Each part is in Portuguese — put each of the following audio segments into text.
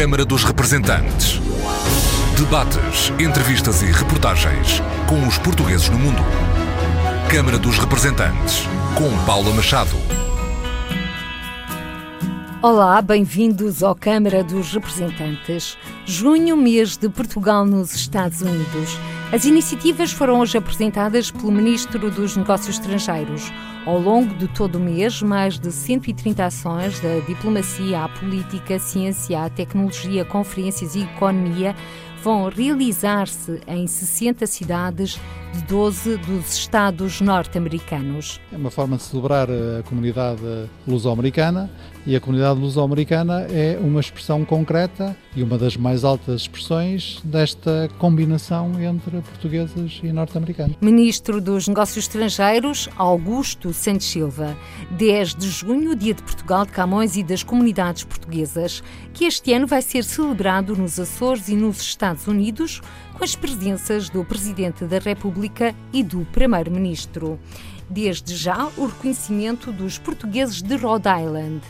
Câmara dos Representantes. Debates, entrevistas e reportagens com os portugueses no mundo. Câmara dos Representantes, com Paula Machado. Olá, bem-vindos ao Câmara dos Representantes. Junho, mês de Portugal nos Estados Unidos. As iniciativas foram hoje apresentadas pelo Ministro dos Negócios Estrangeiros. Ao longo de todo o mês, mais de 130 ações da diplomacia à política, ciência, à tecnologia, conferências e economia vão realizar-se em 60 cidades de 12 dos estados norte-americanos. É uma forma de celebrar a comunidade luso-americana e a comunidade luso-americana é uma expressão concreta e uma das mais altas expressões desta combinação entre portugueses e norte-americanos. Ministro dos Negócios Estrangeiros, Augusto Santos Silva. 10 de junho, Dia de Portugal de Camões e das Comunidades Portuguesas, que este ano vai ser celebrado nos Açores e nos Estados Unidos, com as presenças do Presidente da República e do Primeiro-Ministro. Desde já, o reconhecimento dos portugueses de Rhode Island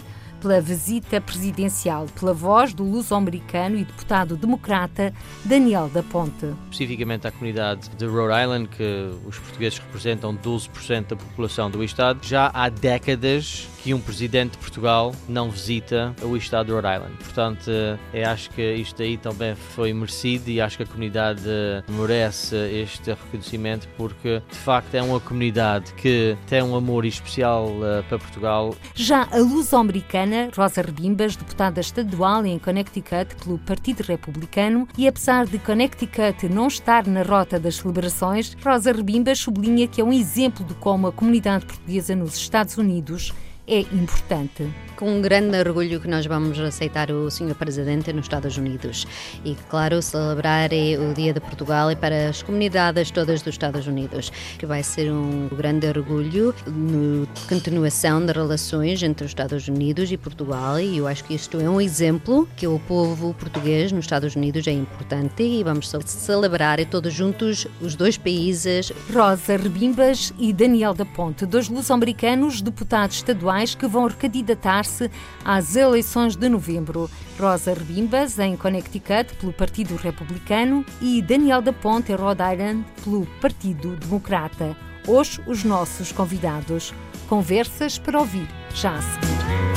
pela visita presidencial, pela voz do luso-americano e deputado democrata Daniel da Ponte. Especificamente à comunidade de Rhode Island, que os portugueses representam 12% da população do estado, já há décadas que um presidente de Portugal não visita o estado de Rhode Island. Portanto, eu eh, acho que isto aí também foi merecido e acho que a comunidade merece este reconhecimento porque, de facto, é uma comunidade que tem um amor especial uh, para Portugal. Já a luso-americana Rosa Rebimbas, deputada estadual em Connecticut pelo Partido Republicano, e apesar de Connecticut não estar na rota das celebrações, Rosa Rebimbas sublinha que é um exemplo de como a comunidade portuguesa nos Estados Unidos é importante com um grande orgulho que nós vamos aceitar o Sr. Presidente nos Estados Unidos. E, claro, celebrar o Dia de Portugal e para as comunidades todas dos Estados Unidos, que vai ser um grande orgulho na continuação das relações entre os Estados Unidos e Portugal. E eu acho que isto é um exemplo que o povo português nos Estados Unidos é importante e vamos celebrar todos juntos os dois países. Rosa Rebimbas e Daniel da Ponte, dois luso-americanos deputados estaduais que vão recandidatar se às eleições de novembro. Rosa Rebimbas, em Connecticut, pelo Partido Republicano, e Daniel da Ponte, em Rhode Island, pelo Partido Democrata. Hoje, os nossos convidados. Conversas para ouvir, já a seguir.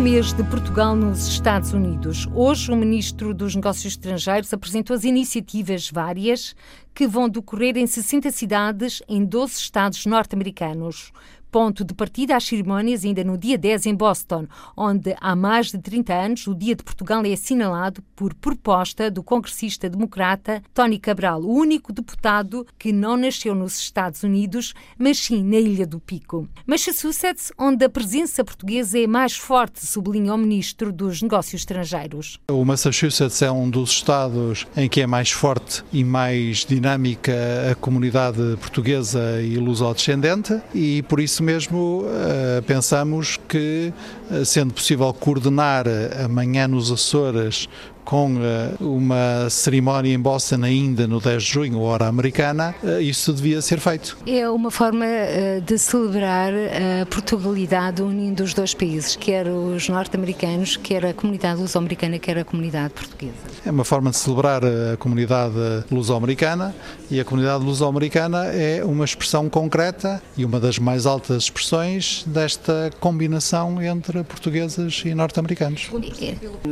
Mês de Portugal nos Estados Unidos. Hoje, o Ministro dos Negócios Estrangeiros apresentou as iniciativas várias que vão decorrer em 60 cidades em 12 estados norte-americanos ponto de partida às cerimónias ainda no dia 10 em Boston, onde há mais de 30 anos o Dia de Portugal é assinalado por proposta do congressista democrata Tony Cabral, o único deputado que não nasceu nos Estados Unidos, mas sim na Ilha do Pico. Massachusetts, onde a presença portuguesa é mais forte, sublinha o ministro dos Negócios Estrangeiros. O Massachusetts é um dos estados em que é mais forte e mais dinâmica a comunidade portuguesa e luso-descendente e por isso isso mesmo uh, pensamos que, uh, sendo possível coordenar amanhã nos Açores com uh, uma cerimónia em Boston ainda no 10 de junho, hora americana, uh, isso devia ser feito. É uma forma uh, de celebrar a Portugalidade unindo os dois países, quer os norte-americanos, quer a comunidade luso-americana, quer a comunidade portuguesa. É uma forma de celebrar a comunidade luso-americana e a comunidade luso-americana é uma expressão concreta e uma das mais altas expressões desta combinação entre portugueses e norte-americanos.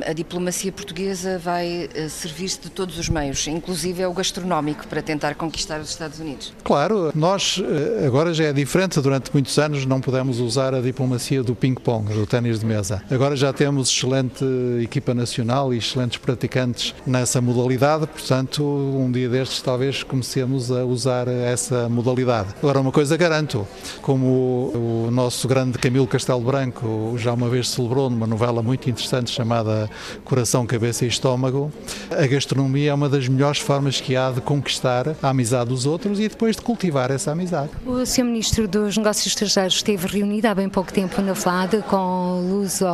A diplomacia portuguesa vai eh, servir-se de todos os meios, inclusive é o gastronómico, para tentar conquistar os Estados Unidos. Claro, nós eh, agora já é diferente, durante muitos anos não pudemos usar a diplomacia do ping-pong, do ténis de mesa. Agora já temos excelente equipa nacional e excelentes praticantes nessa modalidade, portanto, um dia destes talvez comecemos a usar essa modalidade. Agora, uma coisa garanto, como o nosso grande Camilo Castelo Branco já uma vez celebrou numa novela muito interessante chamada Coração, Cabeça e estômago, a gastronomia é uma das melhores formas que há de conquistar a amizade dos outros e depois de cultivar essa amizade. O Sr. Ministro dos Negócios Estrangeiros esteve reunido há bem pouco tempo na FLAD com Luso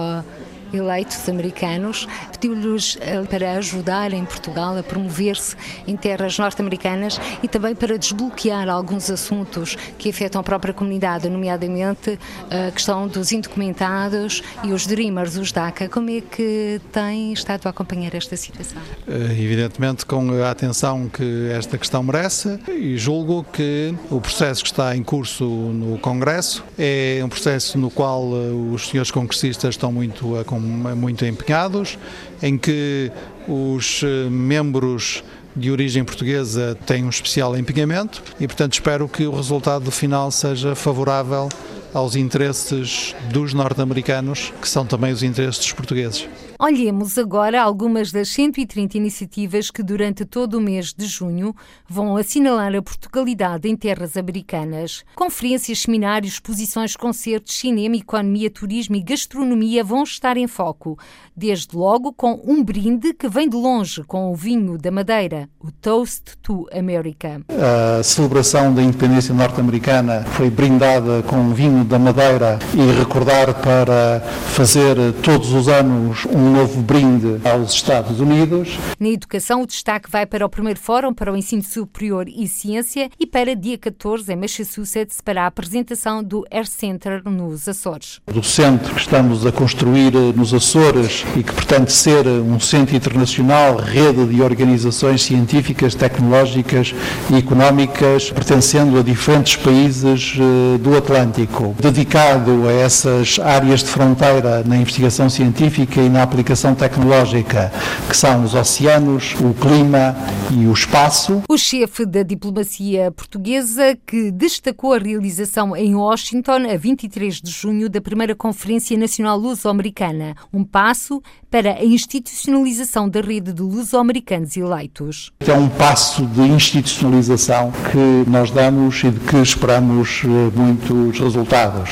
eleitos americanos, pediu-lhes eh, para ajudar em Portugal a promover-se em terras norte-americanas e também para desbloquear alguns assuntos que afetam a própria comunidade, nomeadamente a questão dos indocumentados e os Dreamers, os DACA. Como é que tem estado a acompanhar esta situação? Eh, evidentemente, com a atenção que esta questão merece, e julgo que o processo que está em curso no Congresso é um processo no qual eh, os senhores congressistas estão muito, muito empenhados, em que os membros de origem portuguesa têm um especial empenhamento e, portanto, espero que o resultado final seja favorável aos interesses dos norte-americanos, que são também os interesses dos portugueses. Olhemos agora algumas das 130 iniciativas que durante todo o mês de junho vão assinalar a Portugalidade em terras americanas. Conferências, seminários, exposições, concertos, cinema, economia, turismo e gastronomia vão estar em foco, desde logo com um brinde que vem de longe com o vinho da Madeira, o Toast to America. A celebração da independência norte-americana foi brindada com o vinho da Madeira e recordar para fazer todos os anos um novo brinde aos Estados Unidos. Na educação, o destaque vai para o primeiro Fórum para o Ensino Superior e Ciência e para dia 14 em Massachusetts para a apresentação do Air Center nos Açores. Do centro que estamos a construir eh, nos Açores e que pretende ser eh, um centro internacional, rede de organizações científicas, tecnológicas e económicas pertencendo a diferentes países eh, do Atlântico, dedicado a essas áreas de fronteira na investigação científica e na aplicação aplicação tecnológica, que são os oceanos, o clima e o espaço. O chefe da diplomacia portuguesa que destacou a realização em Washington, a 23 de junho, da primeira Conferência Nacional Luso-Americana, um passo para a institucionalização da rede de luso-americanos eleitos. É um passo de institucionalização que nós damos e de que esperamos eh, muitos resultados.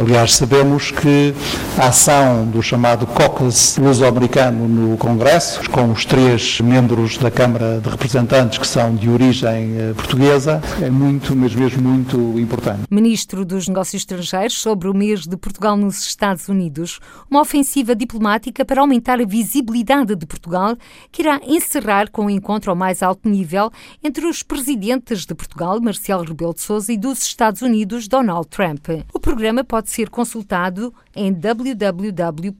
Aliás, sabemos que a ação do chamado caucus luso-americano no Congresso, com os três membros da Câmara de Representantes que são de origem eh, portuguesa, é muito, mas mesmo muito importante. Ministro dos Negócios Estrangeiros sobre o mês de Portugal nos Estados Unidos, uma ofensiva diplomática para aumentar a visibilidade de Portugal, que irá encerrar com o um encontro ao mais alto nível entre os presidentes de Portugal, Marcelo Rebelo de Sousa, e dos Estados Unidos, Donald Trump. O programa pode ser consultado em www.embassy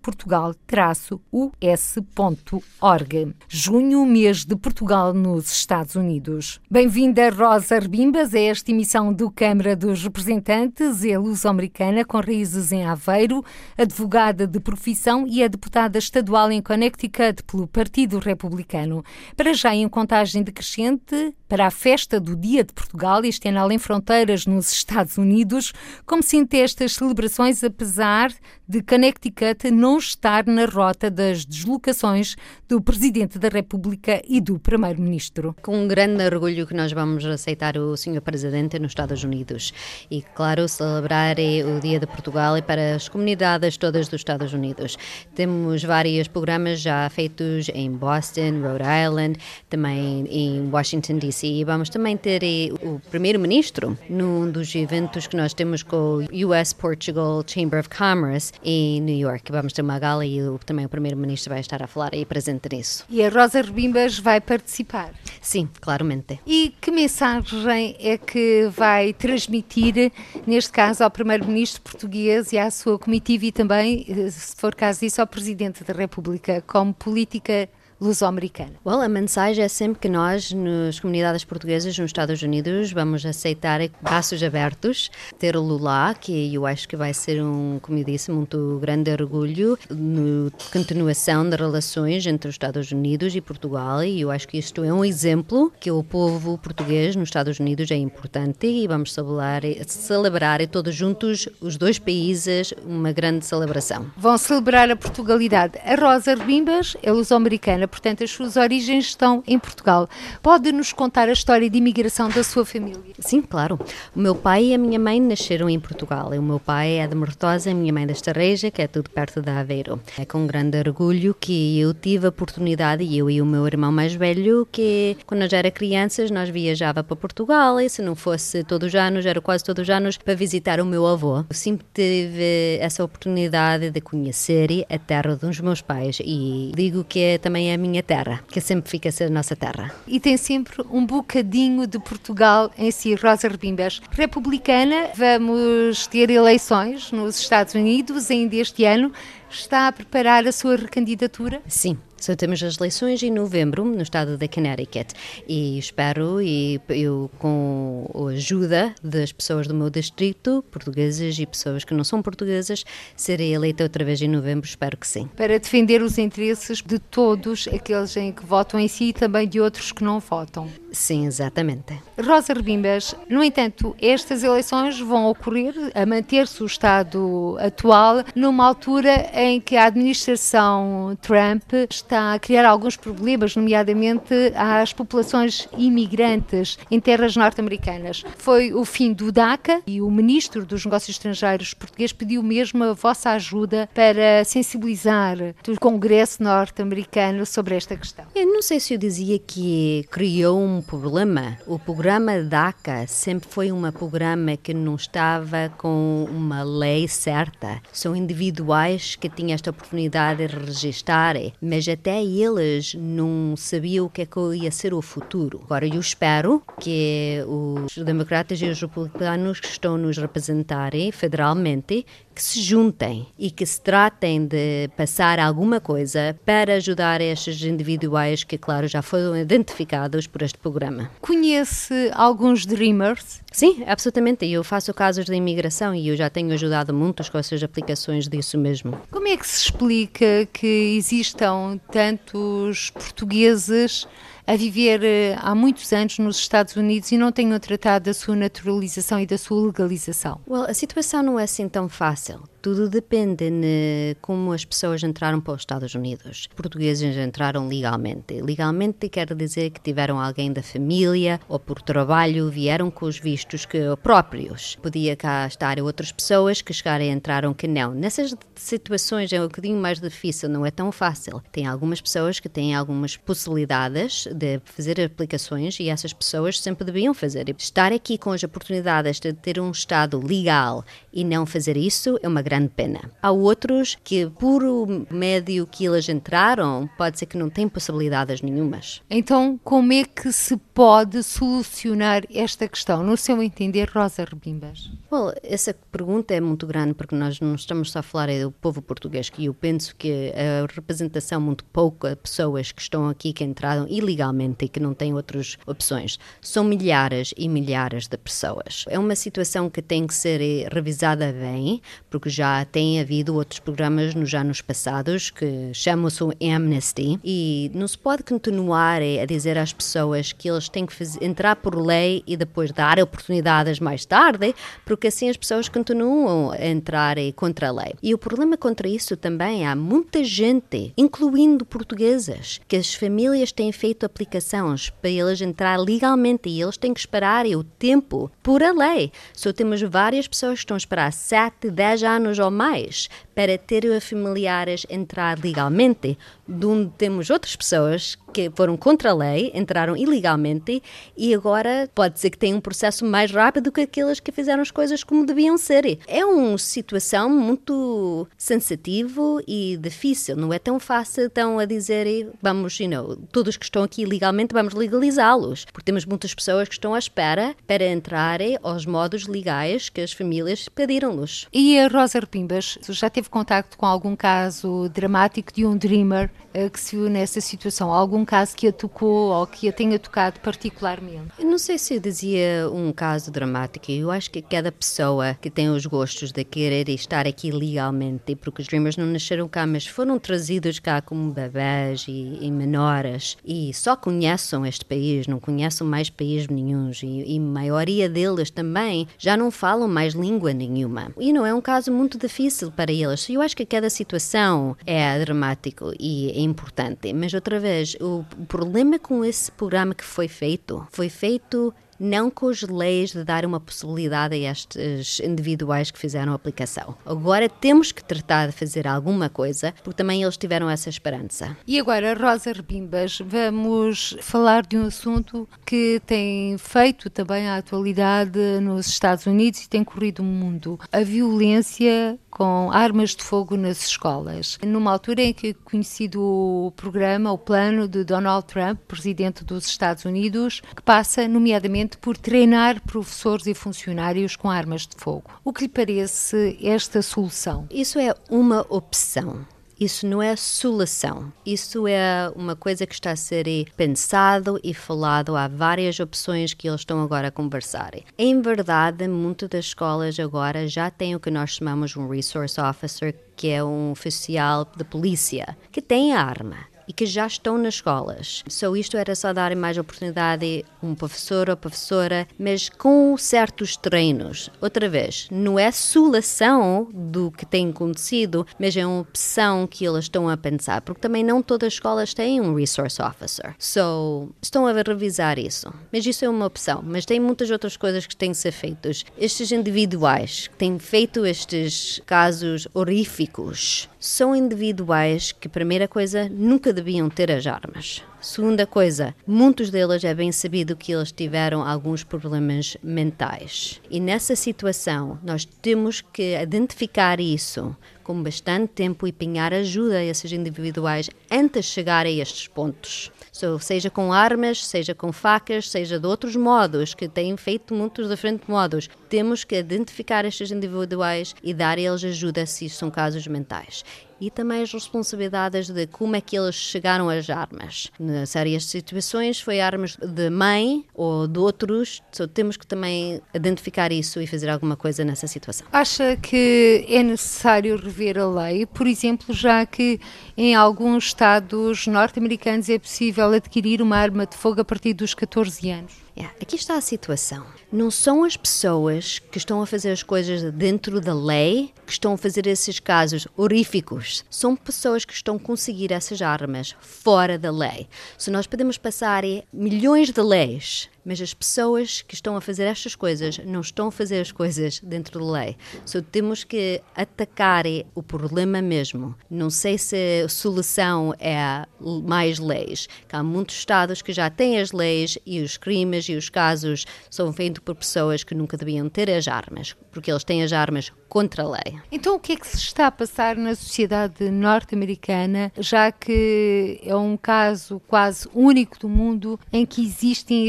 portugal-us.org. Junho, mês de Portugal nos Estados Unidos. Bem-vinda, Rosa Rebimbas, a esta emissão do Câmara dos Representantes, é luso-americana com raízes em Aveiro, advogada de profissão e é deputada estadual em Connecticut pelo Partido Republicano. Para já em contagem decrescente para a festa do Dia de Portugal, este ano além fronteiras nos Estados Unidos, como sente estas celebrações, apesar de Connecticut não estar na rota das deslocações do Presidente da República e do Primeiro-Ministro. Com um grande orgulho que nós vamos aceitar o Sr. Presidente nos Estados Unidos e, claro, celebrar o Dia de Portugal e para as comunidades todas dos Estados Unidos. Temos vários programas já feitos em Boston, Rhode Island, também em Washington, D.C. e vamos também ter eh, o Primeiro-Ministro num dos eventos que nós temos com o US Portugal Chamber of Commerce em New York. Vamos ter uma gala e o, também o Primeiro-Ministro vai estar a falar aí presente nisso. E a Rosa Rebimbas vai participar? Sim, claramente. E que mensagem é que vai transmitir, neste caso, ao Primeiro-Ministro português e à sua comitiva e também, eh, se for caso disso, ao Presidente da República, como política luso-americana? Well, a mensagem é sempre que nós, nas comunidades portuguesas nos Estados Unidos, vamos aceitar braços abertos, ter o Lula, que eu acho que vai ser um, como eu disse, muito grande orgulho na continuação das relações entre os Estados Unidos e Portugal, e eu acho que isto é um exemplo que o povo português nos Estados Unidos é importante e vamos celebrar, celebrar todos juntos, os dois países, uma grande celebração. Vão celebrar a Portugalidade. A Rosa Rebimbas é luso-americana portanto, as suas origens estão em Portugal. Pode nos contar a história de imigração da sua família? Sim, claro. O meu pai e a minha mãe nasceram em Portugal. O meu pai é de Mortosa, a minha mãe da Estarreja, que é tudo perto de Aveiro. É com grande orgulho que eu tive a oportunidade, eu e o meu irmão mais velho, que quando nós era crianças nós viajava para Portugal e se não fosse todos os anos, era quase todos os anos, para visitar o meu avô. Eu sempre tive essa oportunidade de conhecer a terra dos meus pais e digo que é também a minha terra, que sempre fica a ser a nossa terra. E tem sempre um bocadinho de Portugal em si. Rosa Rebimbas, republicana, vamos ter eleições nos Estados Unidos ainda este ano. Está a preparar a sua recandidatura? Sim, só temos as eleições em novembro no estado da Connecticut e espero e eu com a ajuda das pessoas do meu distrito, portuguesas e pessoas que não são portuguesas, serei eleita outra vez em novembro, espero que sim. Para defender os interesses de todos aqueles em que votam em si e também de outros que não votam. Sim, exatamente. Rosa Rebimbas, no entanto, estas eleições vão ocorrer a manter-se o estado atual numa altura em que a administração Trump está a criar alguns problemas, nomeadamente às populações imigrantes em terras norte-americanas. Foi o fim do DACA e o ministro dos Negócios Estrangeiros português pediu mesmo a vossa ajuda para sensibilizar o Congresso norte-americano sobre esta questão. Eu não sei se eu dizia que criou um problema. O programa DACA sempre foi um programa que não estava com uma lei certa. São individuais que tinham esta oportunidade de registrar, mas até eles não sabiam o que, é que ia ser o futuro. Agora eu espero que os democratas e os republicanos que estão nos representarem federalmente que se juntem e que se tratem de passar alguma coisa para ajudar estes individuais que, claro, já foram identificados por este programa. Conhece alguns Dreamers? Sim, absolutamente. Eu faço casos de imigração e eu já tenho ajudado muitos com essas aplicações disso mesmo. Como é que se explica que existam tantos portugueses a viver eh, há muitos anos nos Estados Unidos e não tenham tratado da sua naturalização e da sua legalização? Well, a situação não é assim tão fácil. Tudo depende de como as pessoas entraram para os Estados Unidos. Os portugueses entraram legalmente. Legalmente quer dizer que tiveram alguém da família ou por trabalho vieram com os vistos que próprios. Podia cá estar outras pessoas que chegaram e entraram que não. Nessas situações é um bocadinho mais difícil, não é tão fácil. Tem algumas pessoas que têm algumas possibilidades de fazer aplicações e essas pessoas sempre deviam fazer. Estar aqui com as oportunidades de ter um Estado legal e não fazer isso é uma grande pena. Há outros que, por o médio que eles entraram, pode ser que não têm possibilidades nenhumas. Então, como é que se pode solucionar esta questão, no seu entender, Rosa Rebimbas? Well, essa pergunta é muito grande porque nós não estamos só a falar do povo português, que eu penso que a representação muito pouca pessoas que estão aqui, que entraram ilegalmente e que não têm outras opções. São milhares e milhares de pessoas. É uma situação que tem que ser revisada bem, porque já tem havido outros programas nos anos passados que chamam-se Amnesty e não se pode continuar a dizer às pessoas que eles têm que fazer, entrar por lei e depois dar oportunidades mais tarde, porque assim as pessoas continuam a entrar contra a lei. E o problema contra isso também há muita gente, incluindo portuguesas, que as famílias têm feito aplicações para eles entrar legalmente e eles têm que esperar o tempo por a lei. Só temos várias pessoas que estão a esperar 7, 10 anos ou mais para ter familiares entrar legalmente, de onde temos outras pessoas que foram contra a lei, entraram ilegalmente e agora pode ser que tenham um processo mais rápido que aqueles que fizeram as coisas como deviam ser. É uma situação muito sensitiva e difícil, não é tão fácil então a dizer vamos, you know, todos que estão aqui legalmente vamos legalizá-los, porque temos muitas pessoas que estão à espera para entrarem aos modos legais que as famílias pediram-nos. E a Rosa Repimbas já teve contacto com algum caso dramático de um dreamer eh, que se viu nessa situação? Algum algum caso que a tocou ou que a tenha tocado particularmente? Eu não sei se eu dizia um caso dramático. Eu acho que cada pessoa que tem os gostos de querer estar aqui legalmente, porque os Dreamers não nasceram cá, mas foram trazidos cá como bebés e, e menores e só conhecem este país, não conhecem mais países nenhums e, e a maioria deles também já não falam mais língua nenhuma. E não é um caso muito difícil para eles. Eu acho que cada situação é dramático e é importante, mas outra vez, o problema com esse programa que foi feito? Foi feito não com as leis de dar uma possibilidade a estes individuais que fizeram a aplicação. Agora temos que tratar de fazer alguma coisa, porque também eles tiveram essa esperança. E agora, Rosa Rebimbas, vamos falar de um assunto que tem feito também a atualidade nos Estados Unidos e tem corrido o mundo: a violência com armas de fogo nas escolas. Numa altura em que conhecido o programa, o plano de Donald Trump, presidente dos Estados Unidos, que passa, nomeadamente, por treinar professores e funcionários com armas de fogo. O que lhe parece esta solução? Isso é uma opção. Isso não é solução. Isso é uma coisa que está a ser pensado e falado. Há várias opções que eles estão agora a conversar. Em verdade, muitas das escolas agora já têm o que nós chamamos um resource officer, que é um oficial de polícia, que tem arma e que já estão nas escolas. Só isto era só dar mais oportunidade a um professor ou professora, mas com certos treinos. Outra vez, não é solução do que tem acontecido, mas é uma opção que eles estão a pensar, porque também não todas as escolas têm um resource officer. So, estão a revisar isso. Mas isso é uma opção, mas tem muitas outras coisas que têm que ser feitas. Estes individuais que têm feito estes casos horríficos são individuais que, primeira coisa, nunca deviam ter as armas. Segunda coisa, muitos deles é bem sabido que eles tiveram alguns problemas mentais. E nessa situação, nós temos que identificar isso com bastante tempo e pinhar ajuda a esses individuais antes de chegar a estes pontos. So, seja com armas, seja com facas, seja de outros modos, que têm feito muitos diferentes modos. Temos que identificar estes individuais e dar a eles ajuda se são casos mentais e também as responsabilidades de como é que eles chegaram às armas. Nas várias situações foi armas de mãe ou de outros, temos que também identificar isso e fazer alguma coisa nessa situação. Acha que é necessário rever a lei, por exemplo, já que em alguns estados norte-americanos é possível adquirir uma arma de fogo a partir dos 14 anos? Yeah, aqui está a situação. Não são as pessoas que estão a fazer as coisas dentro da lei que estão a fazer esses casos horríficos. São pessoas que estão a conseguir essas armas fora da lei. Se nós podemos passar milhões de leis mas as pessoas que estão a fazer estas coisas não estão a fazer as coisas dentro da lei. So, temos que atacar o problema mesmo. Não sei se a solução é mais leis. Há muitos estados que já têm as leis e os crimes e os casos são feitos por pessoas que nunca deviam ter as armas, porque eles têm as armas contra a lei. Então, o que é que se está a passar na sociedade norte-americana, já que é um caso quase único do mundo em que existem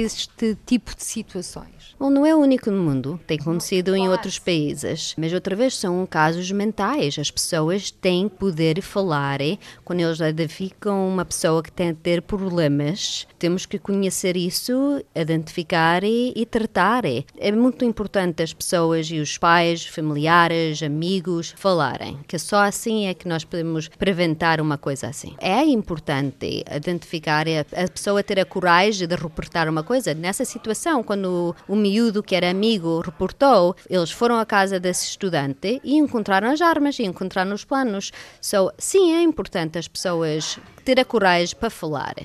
tipo de situações? Bom, não é o único no mundo, tem acontecido em outros países, mas outra vez são casos mentais. As pessoas têm poder falar quando eles identificam uma pessoa que tem a ter problemas. Temos que conhecer isso, identificar e, tratar. É muito importante as pessoas e os pais, familiares, amigos falarem, que só assim é que nós podemos preventar uma coisa assim. É importante identificar a pessoa ter a coragem de reportar uma coisa nessa situação, quando o miúdo que era amigo reportou, eles foram à casa desse estudante e encontraram as armas e encontraram os planos. So, sim, é importante as pessoas ter a coragem para falar.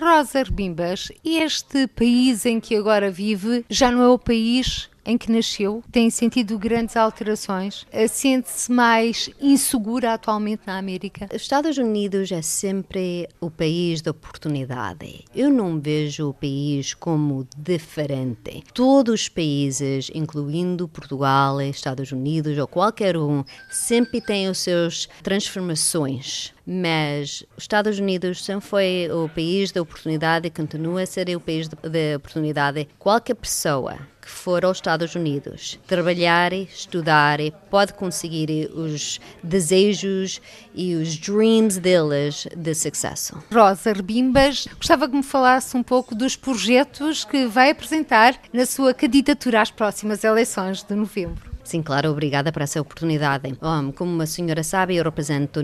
Rosa Bimbas, este país em que agora vive já não é o país em que nasceu tem sentido grandes alterações? Sente-se mais insegura atualmente na América? Os Estados Unidos é sempre o país da oportunidade. Eu não vejo o país como diferente. Todos os países, incluindo Portugal, Estados Unidos ou qualquer um, sempre têm os seus transformações mas os Estados Unidos sempre foi o país da oportunidade e continua a ser o país da oportunidade. Qualquer pessoa for aos Estados Unidos, trabalhar, estudar, pode conseguir os desejos e os dreams deles de sucesso. Rosa Rebimbas, gostava que me falasse um pouco dos projetos que vai apresentar na sua candidatura às próximas eleições de novembro. Sim, claro, obrigada por essa oportunidade. Um, como a senhora sabe, eu represento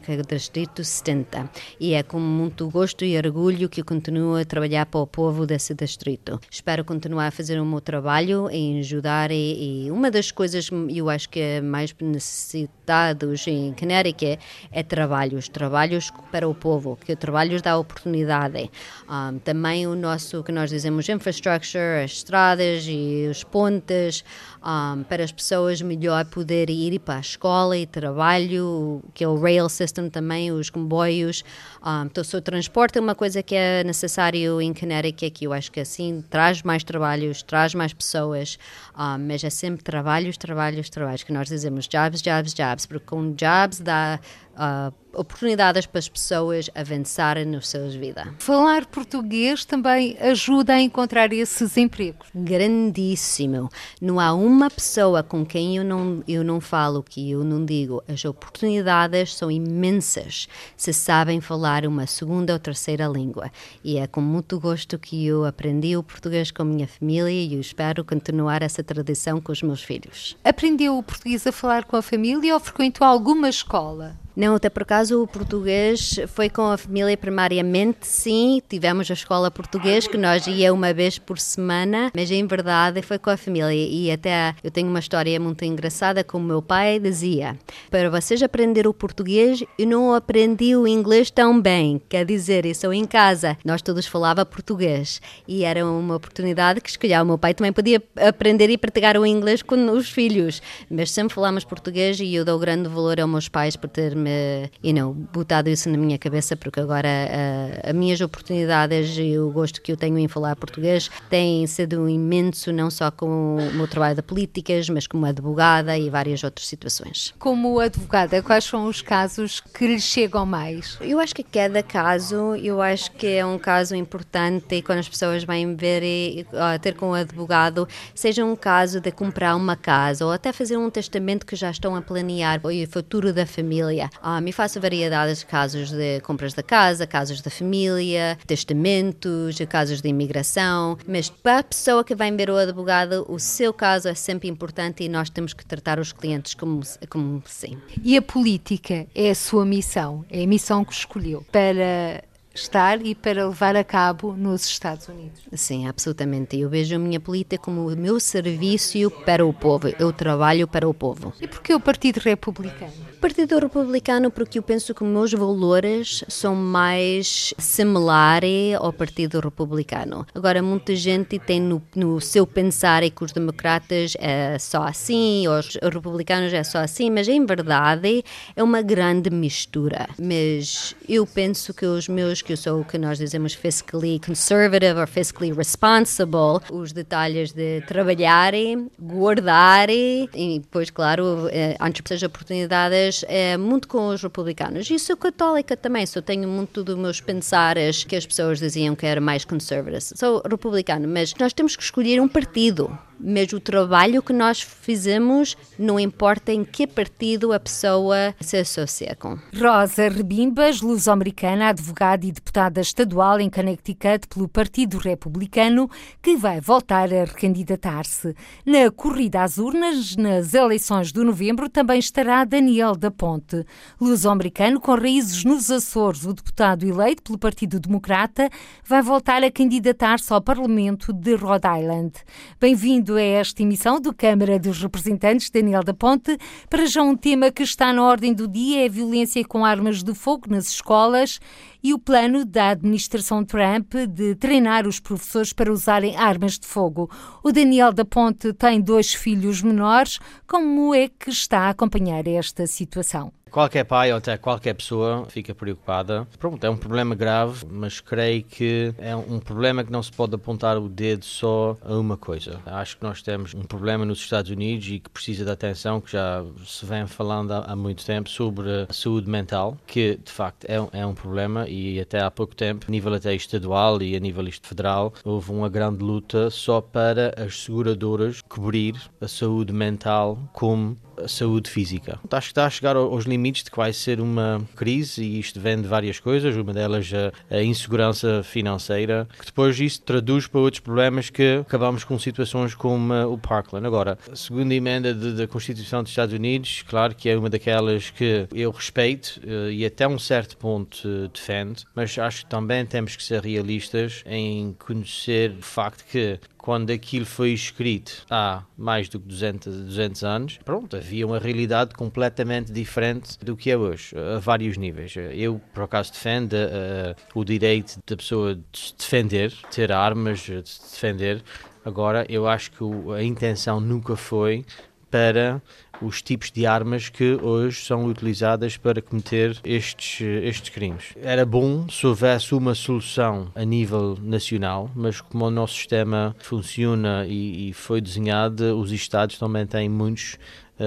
que é o Distrito 70, e é com muito gosto e orgulho que continuo a trabalhar para o povo desse distrito. Espero continuar a fazer o meu trabalho em ajudar e, e uma das coisas que eu acho que é mais necessitados em Connecticut é trabalhos, trabalhos para o povo, que o trabalho dá oportunidade. Um, também o nosso, que nós dizemos, infrastructure, as estradas e os pontes, um, para as pessoas melhor poder ir para a escola e trabalho, que é o rail system também, os comboios. Um, então, o transporte é uma coisa que é necessário em Connecticut, que eu acho que assim traz mais trabalhos, traz mais pessoas, um, mas é sempre trabalhos, trabalhos, trabalhos, que nós dizemos jobs, jobs, jobs, porque com jobs dá uh, oportunidades para as pessoas avançarem nas suas vidas. Falar português também ajuda a encontrar esses empregos. Grandíssimo. Não há uma pessoa com quem eu não, eu não falo, que eu não digo. As oportunidades são imensas se sabem falar uma segunda ou terceira língua. E é com muito gosto que eu aprendi o português com a minha família e eu espero continuar essa tradição com os meus filhos. Aprendeu o português a falar com a família ou frequentou alguma escola? Não, até por acaso o português foi com a família primariamente, sim. Tivemos a escola português que nós ia uma vez por semana, mas em verdade foi com a família. E até eu tenho uma história muito engraçada com o meu pai dizia: para vocês aprender o português, eu não aprendi o inglês tão bem. Quer dizer, isso em casa nós todos falava português e era uma oportunidade que escolher o meu pai também podia aprender e praticar o inglês com os filhos, mas sempre falamos português e eu dou grande valor aos meus pais por ter-me me you know, botado isso na minha cabeça, porque agora uh, as minhas oportunidades e o gosto que eu tenho em falar português têm sido imenso, não só com o meu trabalho de políticas, mas como advogada e várias outras situações. Como advogada, quais são os casos que lhe chegam mais? Eu acho que cada caso, eu acho que é um caso importante e quando as pessoas vêm ver e uh, ter com o advogado, seja um caso de comprar uma casa ou até fazer um testamento que já estão a planear o futuro da família. Um, e faço variedades de casos de compras da casa, casos da família, testamentos, casos de imigração. Mas para a pessoa que vai ver o advogado, o seu caso é sempre importante e nós temos que tratar os clientes como, como sim. E a política é a sua missão, é a missão que escolheu para estar e para levar a cabo nos Estados Unidos. Sim, absolutamente. Eu vejo a minha política como o meu serviço para o povo. Eu trabalho para o povo. E por que o Partido Republicano? Partido Republicano porque eu penso que meus valores são mais similares ao Partido Republicano. Agora, muita gente tem no, no seu pensar que os democratas é só assim, os republicanos é só assim, mas em verdade é uma grande mistura. Mas eu penso que os meus que sou o que nós dizemos fiscally conservative ou fiscally responsible, os detalhes de trabalhar, guardar e depois, claro, eh, antes das oportunidades, é muito com os republicanos. E sou católica também, só tenho muito dos meus pensares que as pessoas diziam que era mais conservative. Sou republicano, mas nós temos que escolher um partido mas o trabalho que nós fizemos não importa em que partido a pessoa se associa com. Rosa Rebimbas, luso-americana, advogada e deputada estadual em Connecticut pelo Partido Republicano, que vai voltar a recandidatar-se. Na corrida às urnas, nas eleições de novembro, também estará Daniel da Ponte. Luso-americano com raízes nos Açores, o deputado eleito pelo Partido Democrata, vai voltar a candidatar-se ao Parlamento de Rhode Island. Bem-vindo bem-vindo a esta emissão do Câmara dos Representantes, Daniel da Ponte. Para já um tema que está na ordem do dia é a violência com armas de fogo nas escolas e o plano da administração Trump de treinar os professores para usarem armas de fogo. O Daniel da Ponte tem dois filhos menores. Como é que está a acompanhar esta situação? Qualquer pai ou até qualquer pessoa fica preocupada. Pronto, é um problema grave, mas creio que é um problema que não se pode apontar o dedo só a uma coisa. Acho que nós temos um problema nos Estados Unidos e que precisa de atenção, que já se vem falando há, muito tempo sobre a saúde mental, que de facto é, é um problema e até há pouco tempo, a nível até estadual e a nível federal, houve uma grande luta só para as seguradoras cobrir a saúde mental como saúde física. Acho que está a chegar aos limites de que vai ser uma crise e isto vem de várias coisas, uma delas a, insegurança financeira, que depois isso traduz para outros problemas que acabamos com situações como o Parkland. Agora, a segunda emenda da Constituição dos Estados Unidos, claro que é uma daquelas que eu respeito uh, e até um certo ponto uh, defendo, mas acho que também temos que ser realistas em conhecer o facto que quando aquilo foi escrito há mais do que 200, 200 anos, pronto, havia uma realidade completamente diferente do que é hoje, a vários níveis. Eu, por acaso, defendo uh, o direito da pessoa de se defender, ter armas, de se defender. Agora, eu acho que a intenção nunca foi para os tipos de armas que hoje são utilizadas para cometer estes, estes crimes. Era bom se houvesse uma solução a nível nacional, mas como o nosso sistema funciona e, e foi desenhado, os Estados também têm muitos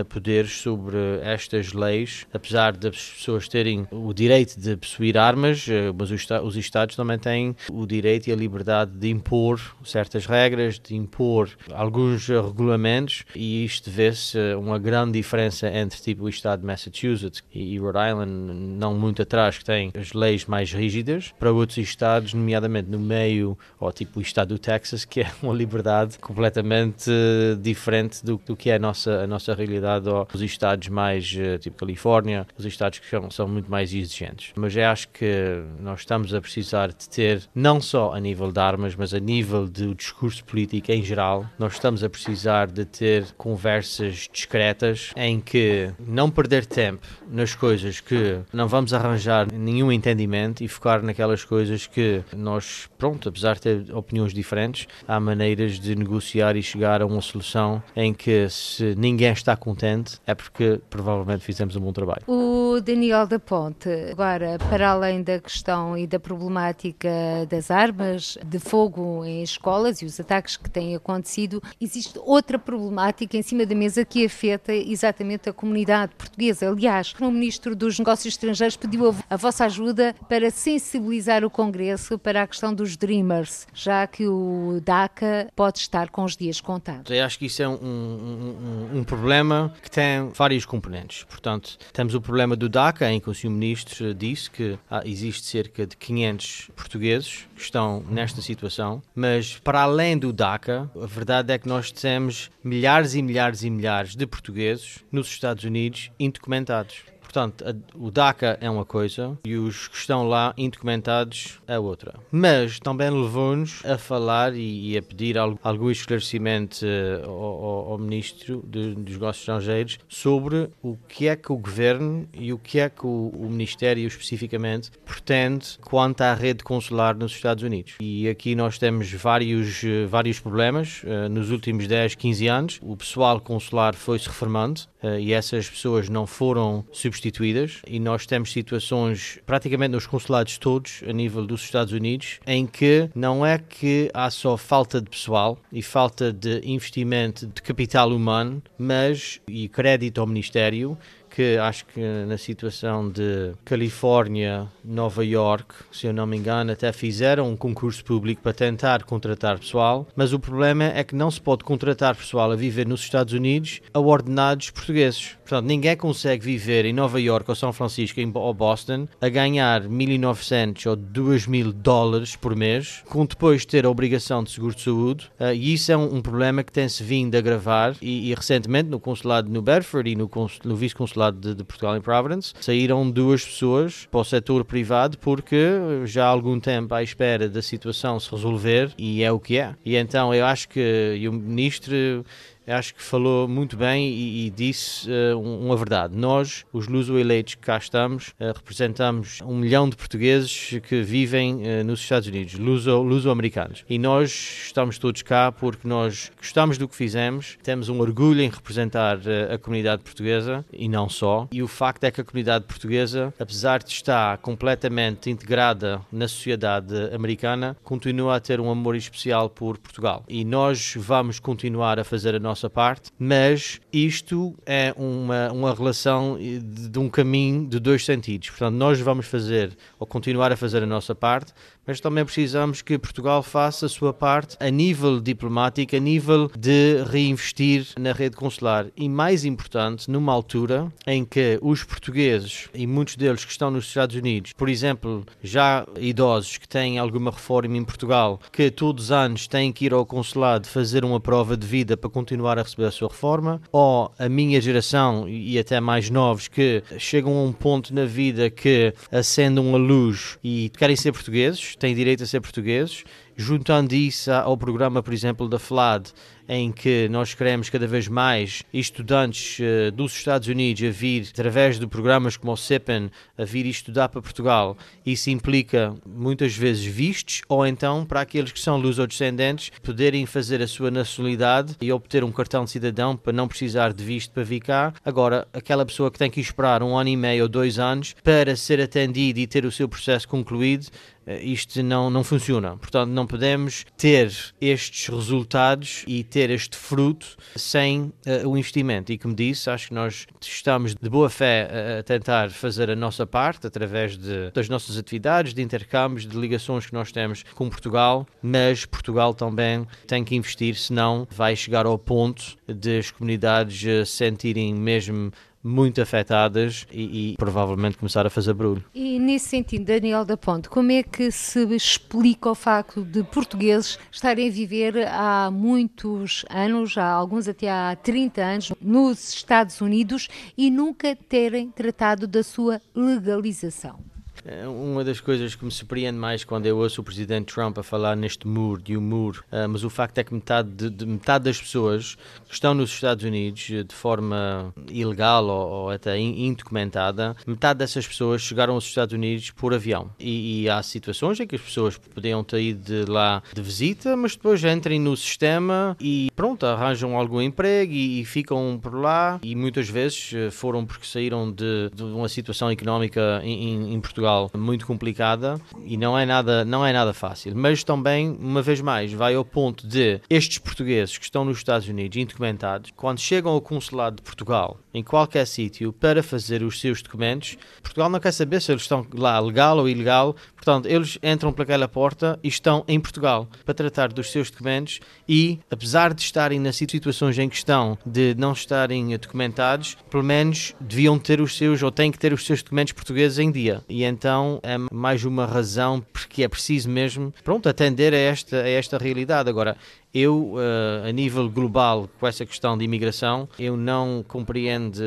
poderes sobre estas leis, apesar das pessoas terem o direito de possuir armas, eh, mas os Estados também têm o direito e a liberdade de impor certas regras, de impor alguns regulamentos, e isto vê-se eh, uma grande diferença entre tipo o Estado de Massachusetts e Rhode Island, não muito atrás, que tem as leis mais rígidas, para outros Estados, nomeadamente no meio, ou tipo o Estado do Texas, que é uma liberdade completamente eh, diferente do, do que é a nossa, a nossa realidade aos estados mais, eh, tipo Califórnia, os estados que são, são muito mais exigentes. Mas eu acho que nós estamos a precisar de ter, não só a nível de armas, mas a nível do discurso político em geral, nós estamos a precisar de ter conversas discretas em que não perder tempo nas coisas que não vamos arranjar nenhum entendimento e focar naquelas coisas que nós, pronto, apesar de ter opiniões diferentes, há maneiras de negociar e chegar a uma solução em que se ninguém está com contente, é porque provavelmente fizemos um bom trabalho. O Daniel da Ponte, agora, para além da questão e da problemática das armas de fogo em escolas e os ataques que têm acontecido, existe outra problemática em cima da mesa que afeta exatamente a comunidade portuguesa. Aliás, o Ministro dos Negócios Estrangeiros pediu a, vossa ajuda para sensibilizar o Congresso para a questão dos Dreamers, já que o DACA pode estar com os dias contados. Eu acho que isso é um, um, um problema que tem vários componentes. Portanto, temos o problema do DACA, em que o Sr. Ministro disse que ah, existe cerca de 500 portugueses que estão nesta situação, mas para além do DACA, a verdade é que nós temos milhares e milhares e milhares de portugueses nos Estados Unidos indocumentados. Portanto, a, o DACA é uma coisa e os que estão lá indocumentados é outra. Mas também levou-nos a falar e, e, a pedir algo, algum esclarecimento uh, ao, ao, Ministro de, dos Negócios Estrangeiros sobre o que é que o Governo e o que é que o, o Ministério especificamente pretende quanto à rede consular nos Estados Unidos. E aqui nós temos vários, uh, vários problemas. Uh, nos últimos 10, 15 anos, o pessoal consular foi-se reformando e essas pessoas não foram substituídas substituídas. E nós temos situações praticamente nos consulados todos a nível dos Estados Unidos em que não é que há só falta de pessoal e falta de investimento de capital humano, mas e crédito ao Ministério que acho que na situação de Califórnia, Nova York, se eu não me engano, até fizeram um concurso público para tentar contratar pessoal, mas o problema é que não se pode contratar pessoal a viver nos Estados Unidos a ordenados portugueses. Portanto, ninguém consegue viver em Nova York ou São Francisco ou Boston a ganhar 1.900 ou 2.000 dólares por mês, com depois ter a obrigação de seguro de saúde. Uh, e isso é um, um, problema que tem-se vindo a agravar e, e, recentemente no consulado no Bedford e no, no vice-consulado lado de, de, Portugal em Providence, saíram duas pessoas para o setor privado porque já há algum tempo à espera da situação se resolver e é o que é. E então eu acho que o ministro acho que falou muito bem e, e disse uh, uma verdade. Nós, os luso-eleitos que cá estamos, uh, representamos um milhão de portugueses que vivem uh, nos Estados Unidos, luso-americanos. Luso e nós estamos todos cá porque nós gostamos do que fizemos, temos um orgulho em representar a comunidade portuguesa e não só. E o facto é que a comunidade portuguesa, apesar de estar completamente integrada na sociedade americana, continua a ter um amor especial por Portugal. E nós vamos continuar a fazer a nossa nossa parte, mas isto é uma, uma relação de, de um caminho de dois sentidos. Portanto, nós vamos fazer ou continuar a fazer a nossa parte, mas também precisamos que Portugal faça a sua parte a nível diplomático, a nível de reinvestir na rede consular. E mais importante, numa altura em que os portugueses, e muitos deles que estão nos Estados Unidos, por exemplo, já idosos que têm alguma reforma em Portugal, que todos os anos têm que ir ao consulado fazer uma prova de vida para continuar a receber a sua reforma, ou a minha geração e até mais novos que chegam a um ponto na vida que acendem a luz e querem ser portugueses, têm direito a ser portugueses, juntando isso ao programa, por exemplo, da FLAD, em que nós queremos cada vez mais estudantes uh, dos Estados Unidos a vir, através de programas como o CEPEN, a vir estudar para Portugal. Isso implica muitas vezes vistos, ou então para aqueles que são lusodescendentes poderem fazer a sua nacionalidade e obter um cartão de cidadão para não precisar de visto para vir cá. Agora, aquela pessoa que tem que esperar um ano e meio ou dois anos para ser atendido e ter o seu processo concluído, eh, isto não, não funciona. Portanto, não podemos ter estes resultados e ter este fruto sem uh, o investimento. E como disse, acho que nós estamos de boa fé a, a tentar fazer a nossa parte através de, das nossas atividades, de intercâmbios, de ligações que nós temos com Portugal, mas Portugal também tem que investir, senão vai chegar ao ponto de as comunidades uh, sentirem mesmo muito afetadas e, e, provavelmente começar a fazer barulho. E nesse sentido, Daniel da Ponte, como é que se explica o facto de portugueses estarem a viver há muitos anos, há alguns até há 30 anos, nos Estados Unidos e nunca terem tratado da sua legalização? É uma das coisas que me surpreende mais quando eu ouço o presidente Trump a falar neste muro, de um muro, uh, mas o facto é que metade, de, de, metade das pessoas que estão nos Estados Unidos eh, de forma ilegal ou, ou até indocumentada, metade dessas pessoas chegaram aos Estados Unidos por avião. E, e, há situações em que as pessoas podiam ter ido de lá de visita, mas depois entrem no sistema e pronto, arranjam algum emprego e, e ficam por lá. E muitas vezes eh, foram porque saíram de, de uma situação económica em, em Portugal Portugal muito complicada e não é nada, não é nada fácil. Mas também, uma vez mais, vai ao ponto de estes portugueses que estão nos Estados Unidos indocumentados, quando chegam ao consulado de Portugal, em qualquer sítio, para fazer os seus documentos, Portugal não quer saber se eles estão lá legal ou ilegal. Portanto, eles entram pelaquela porta e estão em Portugal para tratar dos seus documentos e, apesar de estarem nas situações em questão de não estarem documentados, pelo menos deviam ter os seus ou têm que ter os seus documentos portugueses em dia. E então é mais uma razão porque é preciso mesmo, pronto, atender a esta, a esta realidade. Agora, eu, uh, a nível global, com essa questão de imigração, eu não compreendo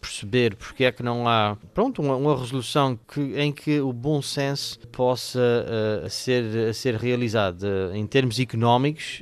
perceber porque é que não há, pronto, uma, uma resolução que, em que o bom senso possa uh, ser, ser realizado. Uh, em termos económicos,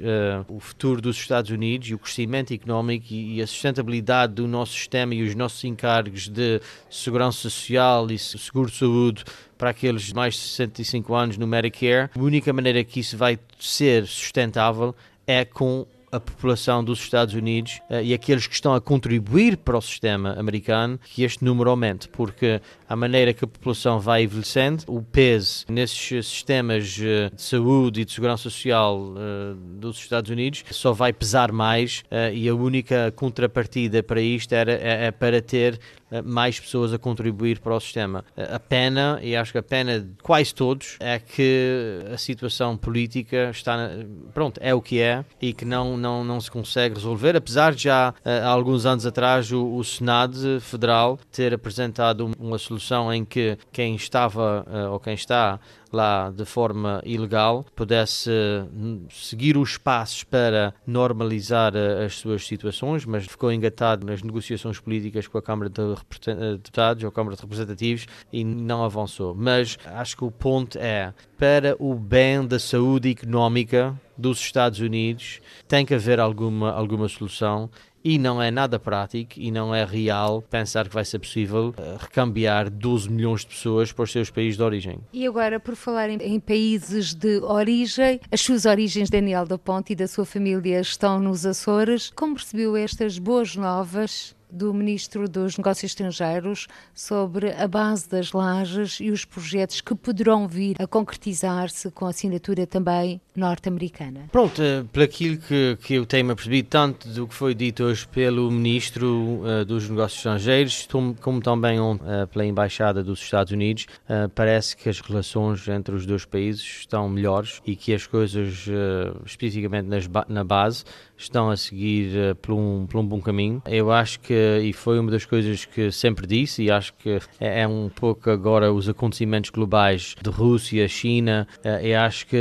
o futuro dos Estados Unidos e o crescimento económico e, e, a sustentabilidade do nosso sistema e os nossos encargos de segurança social e seguro de saúde para aqueles mais de 65 anos no Medicare, a única maneira que isso vai ser sustentável é com a população dos Estados Unidos uh, e aqueles que estão a contribuir para o sistema americano, que este número aumente, porque a maneira que a população vai envelhecendo, o peso nesses sistemas uh, de saúde e de segurança social uh, dos Estados Unidos só vai pesar mais e a única contrapartida para isto era, é, é para ter mais pessoas a contribuir para o sistema. Eh, a pena, e acho que a pena de quase todos, é que a situação política está, pronto, é o que é e que não, não, não se consegue resolver, apesar de já eh, há alguns anos atrás o, o Senado Federal ter apresentado uma solução em que quem estava ou quem está lá de forma ilegal pudesse hum, seguir os passos para normalizar eh, as suas situações, mas ficou engatado nas negociações políticas com a Câmara de eh, Deputados ou Câmara de Representativos e não avançou. Mas acho que o ponto é para o bem da saúde económica dos Estados Unidos tem que haver alguma, alguma solução e não é nada prático e não é real pensar que vai ser possível uh, recambiar 12 milhões de pessoas para os seus países de origem. E agora, por falar em, em países de origem, as suas origens, Daniel da Ponte e da sua família estão nos Açores. Como percebeu estas boas novas do Ministro dos Negócios Estrangeiros sobre a base das lajes e os projetos que poderão vir a concretizar-se com assinatura também norte-americana? Pronto, uh, por aquilo que, que eu tenho percebido, tanto do que foi dito hoje pelo Ministro uh, dos Negócios Estrangeiros, como também uh, pela Embaixada dos Estados Unidos, parece que as relações entre os dois países estão melhores e que as coisas, especificamente nas, na base, estão a seguir uh, por, um, por um bom caminho. Eu acho que, e foi uma das coisas que sempre disse, e acho que é, é um pouco agora os acontecimentos globais de Rússia, China, uh, eu acho que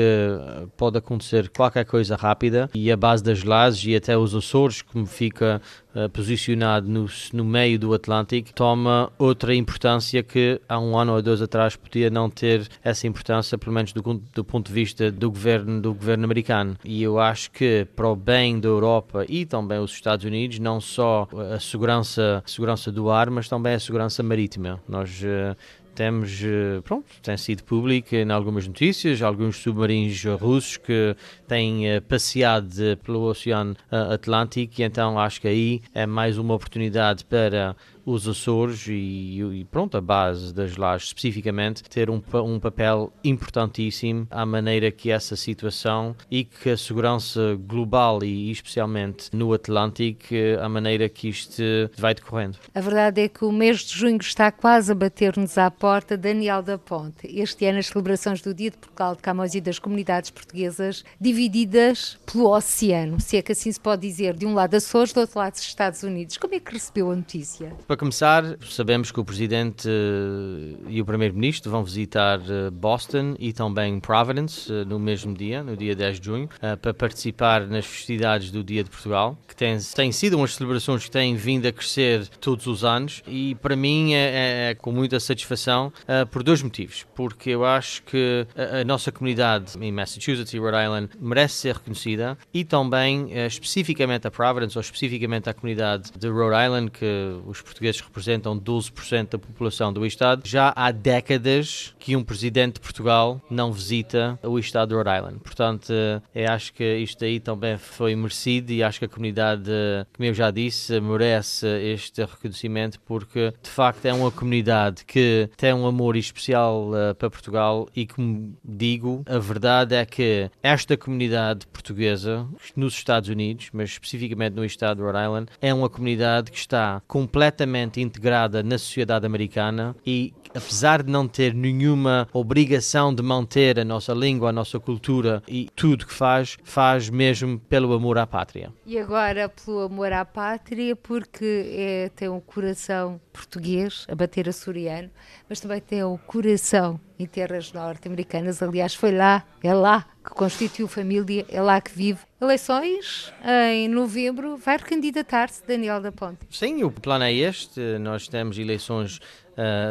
pode acontecer qualquer coisa rápida e a base das lajes e até os Açores, como fica uh, posicionado no, no meio do Atlântico, toma outra importância que há um ano ou dois atrás podia não ter essa importância, pelo menos do, do ponto de vista do governo, do governo americano. E eu acho que para o bem da Europa e também os Estados Unidos, não só a segurança, a segurança do ar, mas também a segurança marítima. Nós uh, temos, eh, pronto, tem sido público em algumas notícias, alguns submarinos russos que têm uh, passeado pelo Oceano Atlântico e então acho que aí é mais uma oportunidade para os Açores e, e, pronto, a base das lajes especificamente, ter um, um papel importantíssimo à maneira que essa situação e que a segurança global e especialmente no Atlântico, a maneira que isto vai decorrendo. A verdade é que o mês de junho está quase a bater-nos à porta. Daniel da Ponte, este ano as celebrações do Dia de Portugal de Camões e das comunidades portuguesas divididas pelo oceano, se é que assim se pode dizer, de um lado Açores, do outro lado Estados Unidos. Como é que recebeu a notícia? Para começar, sabemos que o Presidente uh, e o Primeiro-Ministro vão visitar uh, Boston e também Providence uh, no mesmo dia, no dia 10 de junho, para participar nas festividades do Dia de Portugal, que têm tem sido umas celebrações que têm vindo a crescer todos os anos e para mim é, é, é com muita satisfação por dois motivos. Porque eu acho que a, a, nossa comunidade em Massachusetts e Rhode Island merece ser reconhecida e também especificamente a Providence ou especificamente a comunidade de Rhode Island que os portugueses portugueses representam 12% da população do Estado. Já há décadas que um presidente de Portugal não visita o Estado de Rhode Island. Portanto, eu eh, acho que isto aí também foi merecido e acho que a comunidade, como eu já disse, merece este reconhecimento porque, de facto, é uma comunidade que tem um amor especial uh, para Portugal e, como digo, a verdade é que esta comunidade portuguesa nos Estados Unidos, mas especificamente no Estado de Rhode Island, é uma comunidade que está completamente completamente integrada na sociedade americana e, apesar de não ter nenhuma obrigação de manter a nossa língua, a nossa cultura e tudo que faz, faz mesmo pelo amor à pátria. E agora pelo amor à pátria, porque é, tem um coração português a bater açoriano, mas também tem o um coração em terras norte-americanas. Aliás, foi lá, é lá que constituiu família, é lá que vive. Eleições em novembro, vai recandidatar-se Daniel da Ponte. Sim, o plano é este. Nós temos eleições,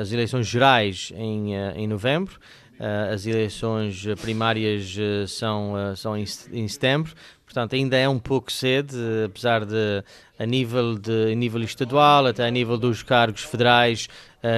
as eleições gerais em, uh, em novembro. Uh, as eleições primárias são, são em, em setembro, portanto ainda é um pouco cedo, apesar de a nível, de, a nível estadual, até a nível dos cargos federais,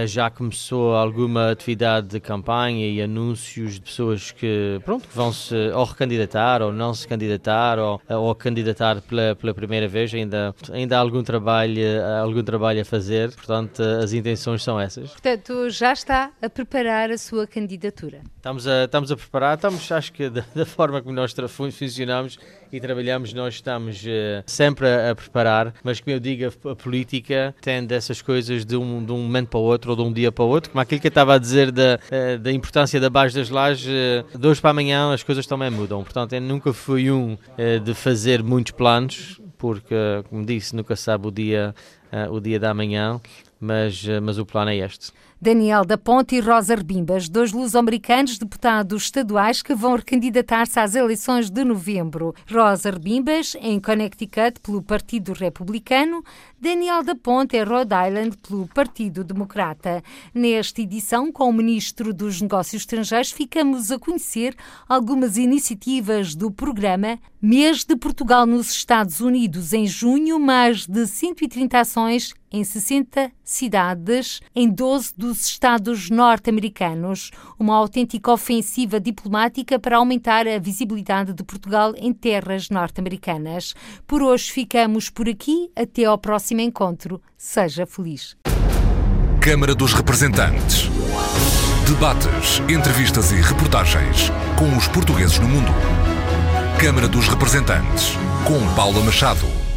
já começou alguma atividade de campanha e anúncios de pessoas que, pronto, que vão se ou recandidatar ou não se candidatar ou, ou candidatar pela, pela primeira vez. Ainda, ainda há algum trabalho, algum trabalho a fazer, portanto, as intenções são essas. Portanto, já está a preparar a sua candidatura. Estamos a, estamos a preparar, estamos, acho que da, da forma como nós funcionamos e trabalhamos, nós estamos uh, sempre a, a preparar mas como eu digo, a, a política tem dessas coisas de um, de um momento para o outro ou de um dia para o outro, como aquilo que eu estava a dizer da, eh, da importância da base das lajes, eh, de hoje para amanhã as coisas também mudam. Portanto, eu nunca fui um eh, de fazer muitos planos, porque, como disse, nunca sabe o dia, o dia da manhã, mas, mas o plano é este. Daniel da Ponte e Rosa Rebimbas, dois luso-americanos deputados estaduais que vão recandidatar-se às eleições de novembro. Rosa Rebimbas, em Connecticut, pelo Partido Republicano, Daniel da Ponte, em Rhode Island, pelo Partido Democrata. Nesta edição, com o Ministro dos Negócios Estrangeiros, ficamos a conhecer algumas iniciativas do programa Mês de Portugal nos Estados Unidos. Em junho, mais de 130 ações em 60 cidades em 12 dos estados norte-americanos. Uma autêntica ofensiva diplomática para aumentar a visibilidade de Portugal em terras norte-americanas. Por hoje ficamos por aqui. Até ao próximo encontro. Seja feliz. Câmara dos Representantes. Debates, entrevistas e reportagens com os portugueses no mundo. Câmara dos Representantes, com Paula Machado.